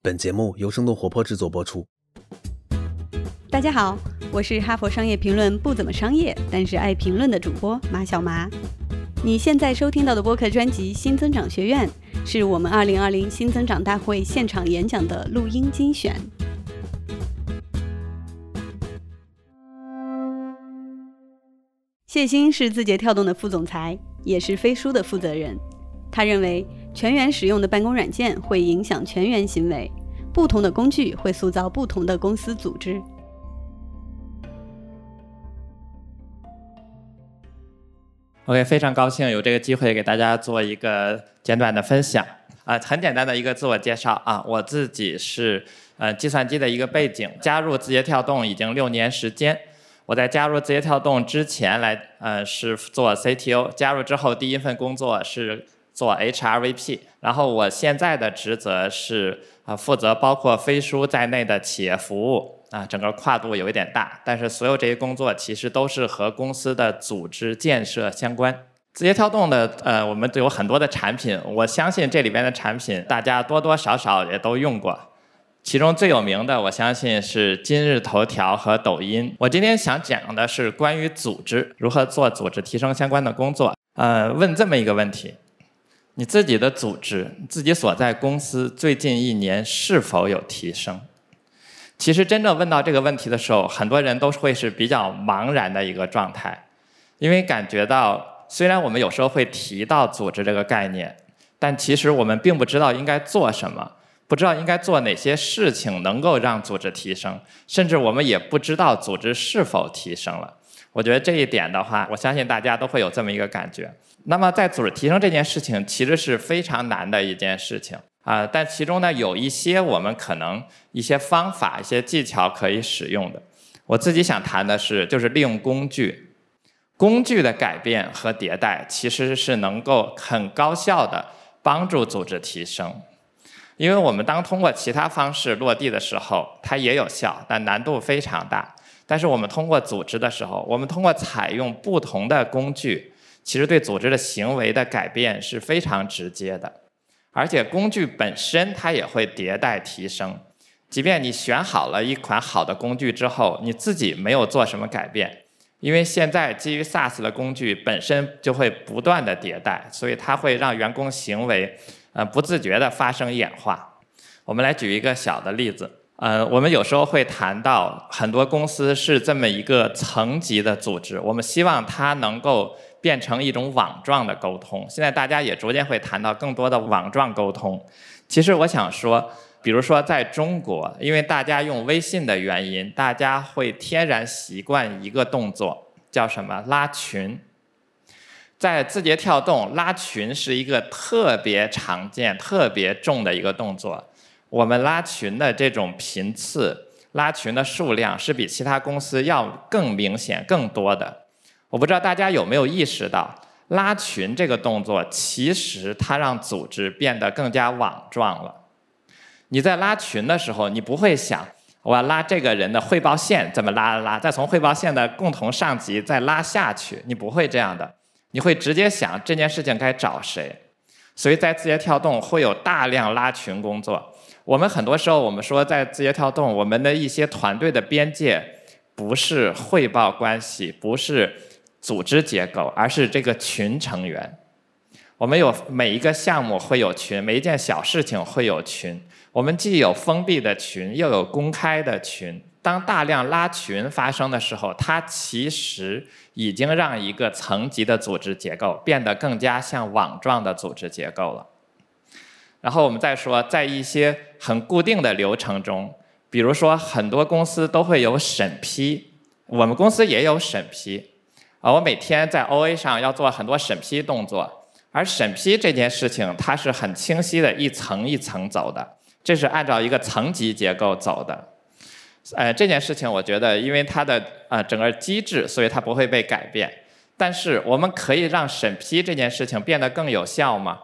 本节目由生动活泼制作播出。大家好，我是哈佛商业评论不怎么商业，但是爱评论的主播马小麻。你现在收听到的播客专辑《新增长学院》，是我们2020新增长大会现场演讲的录音精选。谢鑫是字节跳动的副总裁，也是飞书的负责人。他认为，全员使用的办公软件会影响全员行为，不同的工具会塑造不同的公司组织。OK，非常高兴有这个机会给大家做一个简短的分享啊，很简单的一个自我介绍啊，我自己是呃计算机的一个背景，加入字节跳动已经六年时间。我在加入字节跳动之前来呃是做 CTO，加入之后第一份工作是做 HRVP，然后我现在的职责是啊负责包括飞书在内的企业服务。啊，整个跨度有一点大，但是所有这些工作其实都是和公司的组织建设相关。字节跳动的呃，我们都有很多的产品，我相信这里边的产品大家多多少少也都用过。其中最有名的，我相信是今日头条和抖音。我今天想讲的是关于组织如何做组织提升相关的工作。呃，问这么一个问题：你自己的组织，自己所在公司最近一年是否有提升？其实真正问到这个问题的时候，很多人都会是比较茫然的一个状态，因为感觉到虽然我们有时候会提到组织这个概念，但其实我们并不知道应该做什么，不知道应该做哪些事情能够让组织提升，甚至我们也不知道组织是否提升了。我觉得这一点的话，我相信大家都会有这么一个感觉。那么在组织提升这件事情，其实是非常难的一件事情。啊，但其中呢有一些我们可能一些方法、一些技巧可以使用的。我自己想谈的是，就是利用工具，工具的改变和迭代，其实是能够很高效的帮助组织提升。因为我们当通过其他方式落地的时候，它也有效，但难度非常大。但是我们通过组织的时候，我们通过采用不同的工具，其实对组织的行为的改变是非常直接的。而且工具本身它也会迭代提升，即便你选好了一款好的工具之后，你自己没有做什么改变，因为现在基于 SaaS 的工具本身就会不断的迭代，所以它会让员工行为呃不自觉的发生演化。我们来举一个小的例子，呃，我们有时候会谈到很多公司是这么一个层级的组织，我们希望它能够。变成一种网状的沟通，现在大家也逐渐会谈到更多的网状沟通。其实我想说，比如说在中国，因为大家用微信的原因，大家会天然习惯一个动作，叫什么？拉群。在字节跳动，拉群是一个特别常见、特别重的一个动作。我们拉群的这种频次、拉群的数量，是比其他公司要更明显、更多的。我不知道大家有没有意识到，拉群这个动作其实它让组织变得更加网状了。你在拉群的时候，你不会想我要拉这个人的汇报线怎么拉拉，再从汇报线的共同上级再拉下去，你不会这样的。你会直接想这件事情该找谁。所以在字节跳动会有大量拉群工作。我们很多时候我们说在字节跳动，我们的一些团队的边界不是汇报关系，不是。组织结构，而是这个群成员。我们有每一个项目会有群，每一件小事情会有群。我们既有封闭的群，又有公开的群。当大量拉群发生的时候，它其实已经让一个层级的组织结构变得更加像网状的组织结构了。然后我们再说，在一些很固定的流程中，比如说很多公司都会有审批，我们公司也有审批。我每天在 OA 上要做很多审批动作，而审批这件事情它是很清晰的一层一层走的，这是按照一个层级结构走的。呃，这件事情我觉得，因为它的呃整个机制，所以它不会被改变。但是我们可以让审批这件事情变得更有效吗？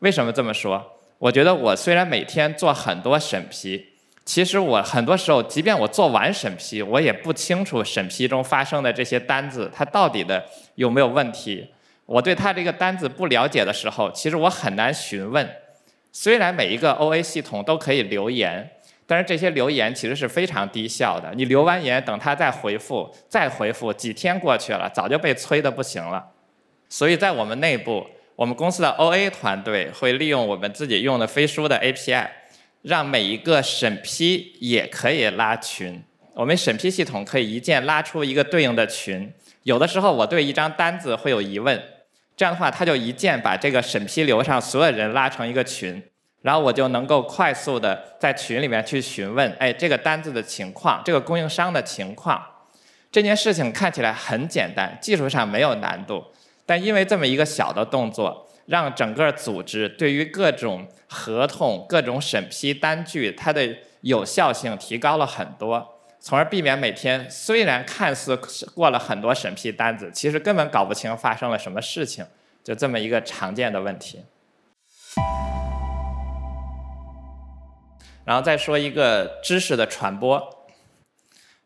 为什么这么说？我觉得我虽然每天做很多审批。其实我很多时候，即便我做完审批，我也不清楚审批中发生的这些单子，它到底的有没有问题。我对他这个单子不了解的时候，其实我很难询问。虽然每一个 OA 系统都可以留言，但是这些留言其实是非常低效的。你留完言，等他再回复，再回复，几天过去了，早就被催的不行了。所以在我们内部，我们公司的 OA 团队会利用我们自己用的飞书的 API，让每一个审批也可以拉群。我们审批系统可以一键拉出一个对应的群。有的时候我对一张单子会有疑问，这样的话，它就一键把这个审批流上所有人拉成一个群，然后我就能够快速的在群里面去询问，哎，这个单子的情况，这个供应商的情况。这件事情看起来很简单，技术上没有难度，但因为这么一个小的动作，让整个组织对于各种合同、各种审批单据，它的有效性提高了很多。从而避免每天虽然看似过了很多审批单子，其实根本搞不清发生了什么事情，就这么一个常见的问题。然后再说一个知识的传播，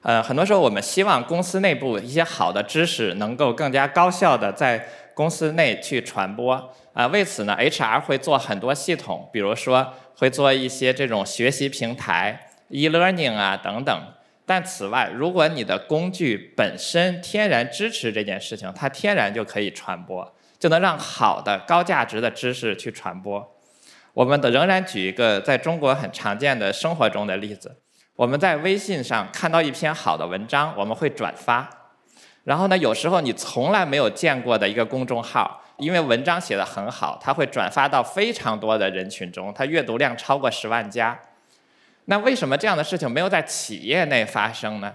呃，很多时候我们希望公司内部一些好的知识能够更加高效的在公司内去传播，啊，为此呢，HR 会做很多系统，比如说会做一些这种学习平台、e-learning 啊等等。但此外，如果你的工具本身天然支持这件事情，它天然就可以传播，就能让好的高价值的知识去传播。我们的仍然举一个在中国很常见的生活中的例子：我们在微信上看到一篇好的文章，我们会转发。然后呢，有时候你从来没有见过的一个公众号，因为文章写得很好，它会转发到非常多的人群中，它阅读量超过十万加。那为什么这样的事情没有在企业内发生呢？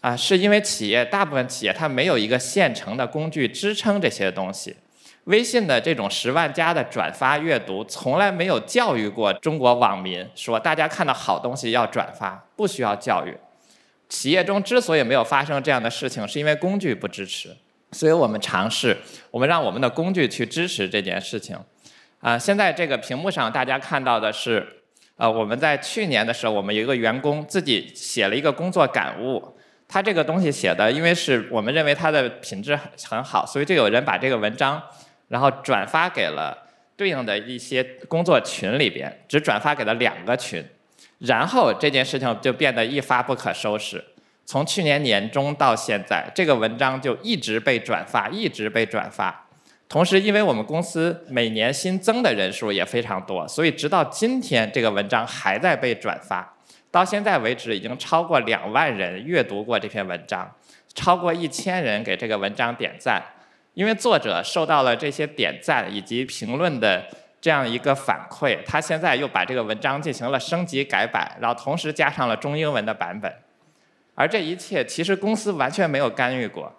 啊，是因为企业大部分企业它没有一个现成的工具支撑这些东西。微信的这种十万加的转发阅读，从来没有教育过中国网民说大家看到好东西要转发，不需要教育。企业中之所以没有发生这样的事情，是因为工具不支持。所以我们尝试，我们让我们的工具去支持这件事情。啊，现在这个屏幕上大家看到的是。呃，我们在去年的时候，我们有一个员工自己写了一个工作感悟。他这个东西写的，因为是我们认为他的品质很很好，所以就有人把这个文章，然后转发给了对应的一些工作群里边，只转发给了两个群，然后这件事情就变得一发不可收拾。从去年年中到现在，这个文章就一直被转发，一直被转发。同时，因为我们公司每年新增的人数也非常多，所以直到今天，这个文章还在被转发。到现在为止，已经超过两万人阅读过这篇文章，超过一千人给这个文章点赞。因为作者受到了这些点赞以及评论的这样一个反馈，他现在又把这个文章进行了升级改版，然后同时加上了中英文的版本。而这一切，其实公司完全没有干预过。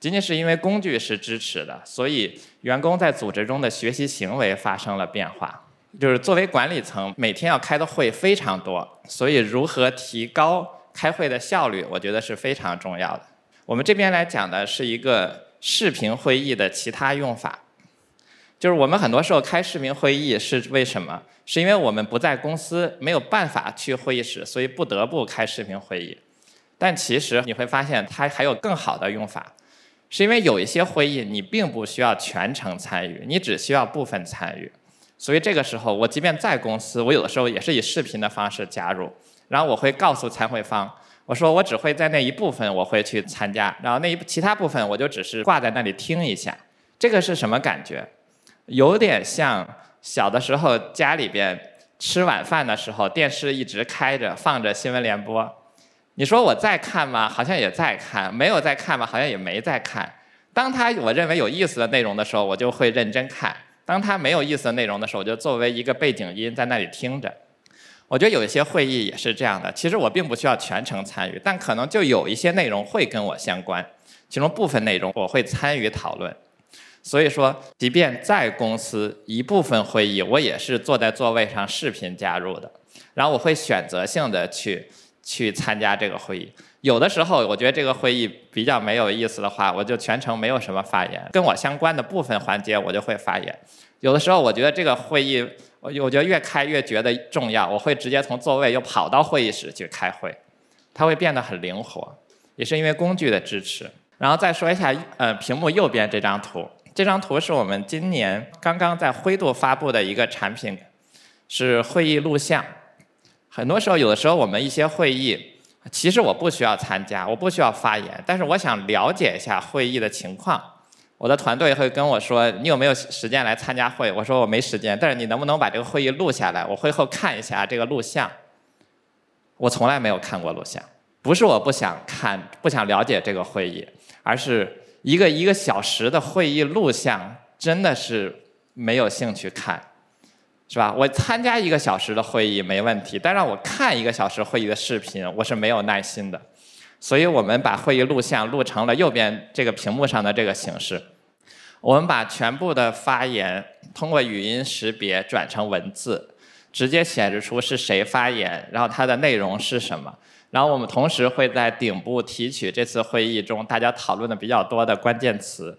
仅仅是因为工具是支持的，所以员工在组织中的学习行为发生了变化。就是作为管理层，每天要开的会非常多，所以如何提高开会的效率，我觉得是非常重要的。我们这边来讲的是一个视频会议的其他用法，就是我们很多时候开视频会议是为什么？是因为我们不在公司，没有办法去会议室，所以不得不开视频会议。但其实你会发现，它还有更好的用法。是因为有一些会议你并不需要全程参与，你只需要部分参与，所以这个时候我即便在公司，我有的时候也是以视频的方式加入，然后我会告诉参会方，我说我只会在那一部分我会去参加，然后那一其他部分我就只是挂在那里听一下，这个是什么感觉？有点像小的时候家里边吃晚饭的时候，电视一直开着放着新闻联播。你说我在看吗？好像也在看；没有在看吗？好像也没在看。当他我认为有意思的内容的时候，我就会认真看；当他没有意思的内容的时候，我就作为一个背景音在那里听着。我觉得有一些会议也是这样的。其实我并不需要全程参与，但可能就有一些内容会跟我相关，其中部分内容我会参与讨论。所以说，即便在公司一部分会议，我也是坐在座位上视频加入的，然后我会选择性的去。去参加这个会议，有的时候我觉得这个会议比较没有意思的话，我就全程没有什么发言，跟我相关的部分环节我就会发言。有的时候我觉得这个会议，我我觉得越开越觉得重要，我会直接从座位又跑到会议室去开会，它会变得很灵活，也是因为工具的支持。然后再说一下，呃，屏幕右边这张图，这张图是我们今年刚刚在灰度发布的一个产品，是会议录像。很多时候，有的时候我们一些会议，其实我不需要参加，我不需要发言，但是我想了解一下会议的情况。我的团队会跟我说：“你有没有时间来参加会？”我说：“我没时间。”但是你能不能把这个会议录下来？我会后看一下这个录像。我从来没有看过录像，不是我不想看、不想了解这个会议，而是。一个一个小时的会议录像，真的是没有兴趣看，是吧？我参加一个小时的会议没问题，但让我看一个小时会议的视频，我是没有耐心的。所以我们把会议录像录成了右边这个屏幕上的这个形式。我们把全部的发言通过语音识别转成文字，直接显示出是谁发言，然后它的内容是什么。然后我们同时会在顶部提取这次会议中大家讨论的比较多的关键词，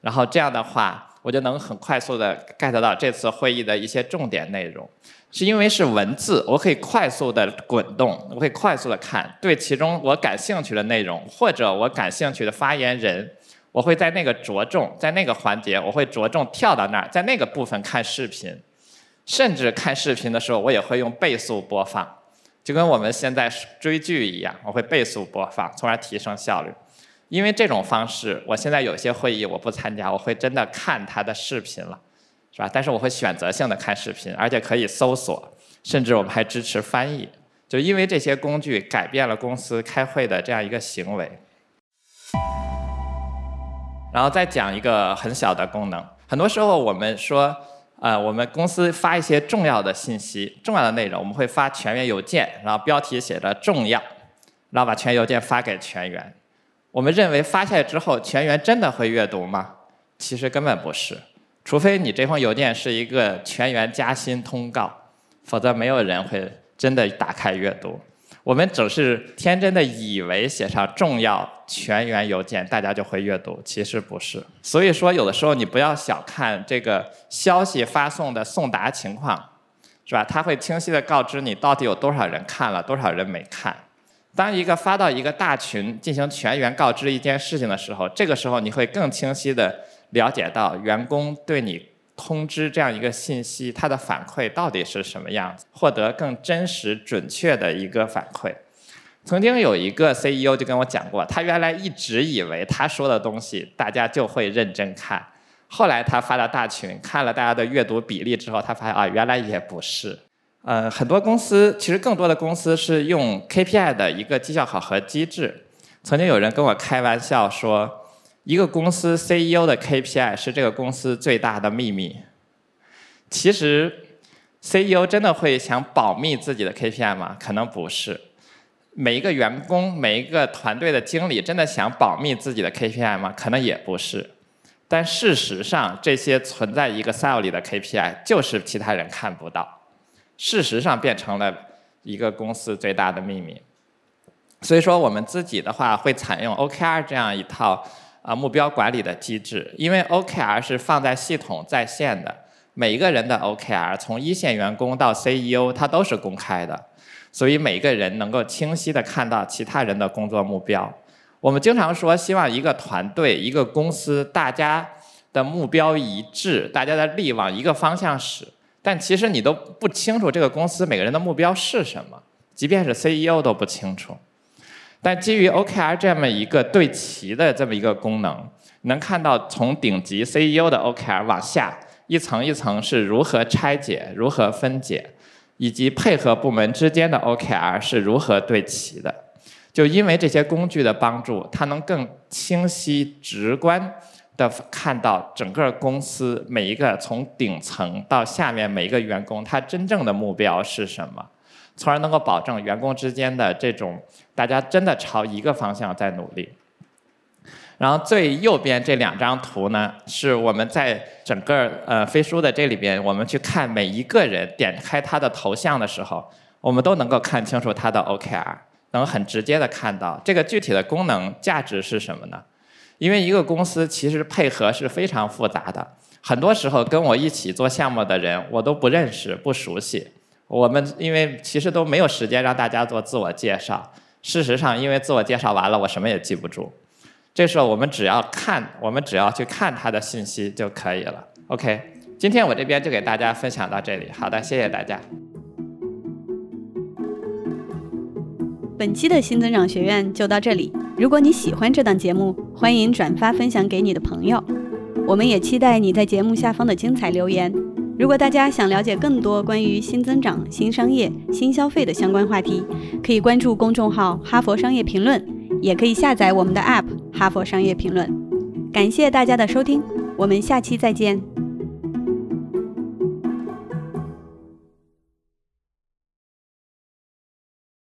然后这样的话，我就能很快速的 get 到这次会议的一些重点内容。是因为是文字，我可以快速的滚动，我可以快速的看，对其中我感兴趣的内容或者我感兴趣的发言人，我会在那个着重，在那个环节，我会着重跳到那儿，在那个部分看视频，甚至看视频的时候，我也会用倍速播放。就跟我们现在追剧一样，我会倍速播放，从而提升效率。因为这种方式，我现在有些会议我不参加，我会真的看他的视频了，是吧？但是我会选择性的看视频，而且可以搜索，甚至我们还支持翻译。就因为这些工具改变了公司开会的这样一个行为。然后再讲一个很小的功能，很多时候我们说。呃，我们公司发一些重要的信息、重要的内容，我们会发全员邮件，然后标题写着“重要”，然后把全邮件发给全员。我们认为发下去之后，全员真的会阅读吗？其实根本不是，除非你这封邮件是一个全员加薪通告，否则没有人会真的打开阅读。我们只是天真的以为写上重要全员邮件，大家就会阅读，其实不是。所以说，有的时候你不要小看这个消息发送的送达情况，是吧？它会清晰的告知你到底有多少人看了，多少人没看。当一个发到一个大群进行全员告知一件事情的时候，这个时候你会更清晰的了解到员工对你。通知这样一个信息，它的反馈到底是什么样子？获得更真实、准确的一个反馈。曾经有一个 CEO 就跟我讲过，他原来一直以为他说的东西大家就会认真看，后来他发到大群，看了大家的阅读比例之后，他发现啊，原来也不是。呃，很多公司其实更多的公司是用 KPI 的一个绩效考核机制。曾经有人跟我开玩笑说。一个公司 CEO 的 KPI 是这个公司最大的秘密。其实，CEO 真的会想保密自己的 KPI 吗？可能不是。每一个员工、每一个团队的经理真的想保密自己的 KPI 吗？可能也不是。但事实上，这些存在一个 Excel 里的 KPI 就是其他人看不到。事实上，变成了一个公司最大的秘密。所以说，我们自己的话会采用 OKR 这样一套。啊，目标管理的机制，因为 OKR 是放在系统在线的，每一个人的 OKR，从一线员工到 CEO，它都是公开的，所以每个人能够清晰的看到其他人的工作目标。我们经常说，希望一个团队、一个公司，大家的目标一致，大家的力往一个方向使，但其实你都不清楚这个公司每个人的目标是什么，即便是 CEO 都不清楚。但基于 OKR 这么一个对齐的这么一个功能，能看到从顶级 CEO 的 OKR 往下一层一层是如何拆解、如何分解，以及配合部门之间的 OKR 是如何对齐的。就因为这些工具的帮助，它能更清晰、直观的看到整个公司每一个从顶层到下面每一个员工他真正的目标是什么。从而能够保证员工之间的这种大家真的朝一个方向在努力。然后最右边这两张图呢，是我们在整个呃飞书的这里边，我们去看每一个人点开他的头像的时候，我们都能够看清楚他的 OKR，能很直接的看到这个具体的功能价值是什么呢？因为一个公司其实配合是非常复杂的，很多时候跟我一起做项目的人我都不认识、不熟悉。我们因为其实都没有时间让大家做自我介绍。事实上，因为自我介绍完了，我什么也记不住。这时候我们只要看，我们只要去看他的信息就可以了。OK，今天我这边就给大家分享到这里。好的，谢谢大家。本期的新增长学院就到这里。如果你喜欢这档节目，欢迎转发分享给你的朋友。我们也期待你在节目下方的精彩留言。如果大家想了解更多关于新增长、新商业、新消费的相关话题，可以关注公众号《哈佛商业评论》，也可以下载我们的 App《哈佛商业评论》。感谢大家的收听，我们下期再见。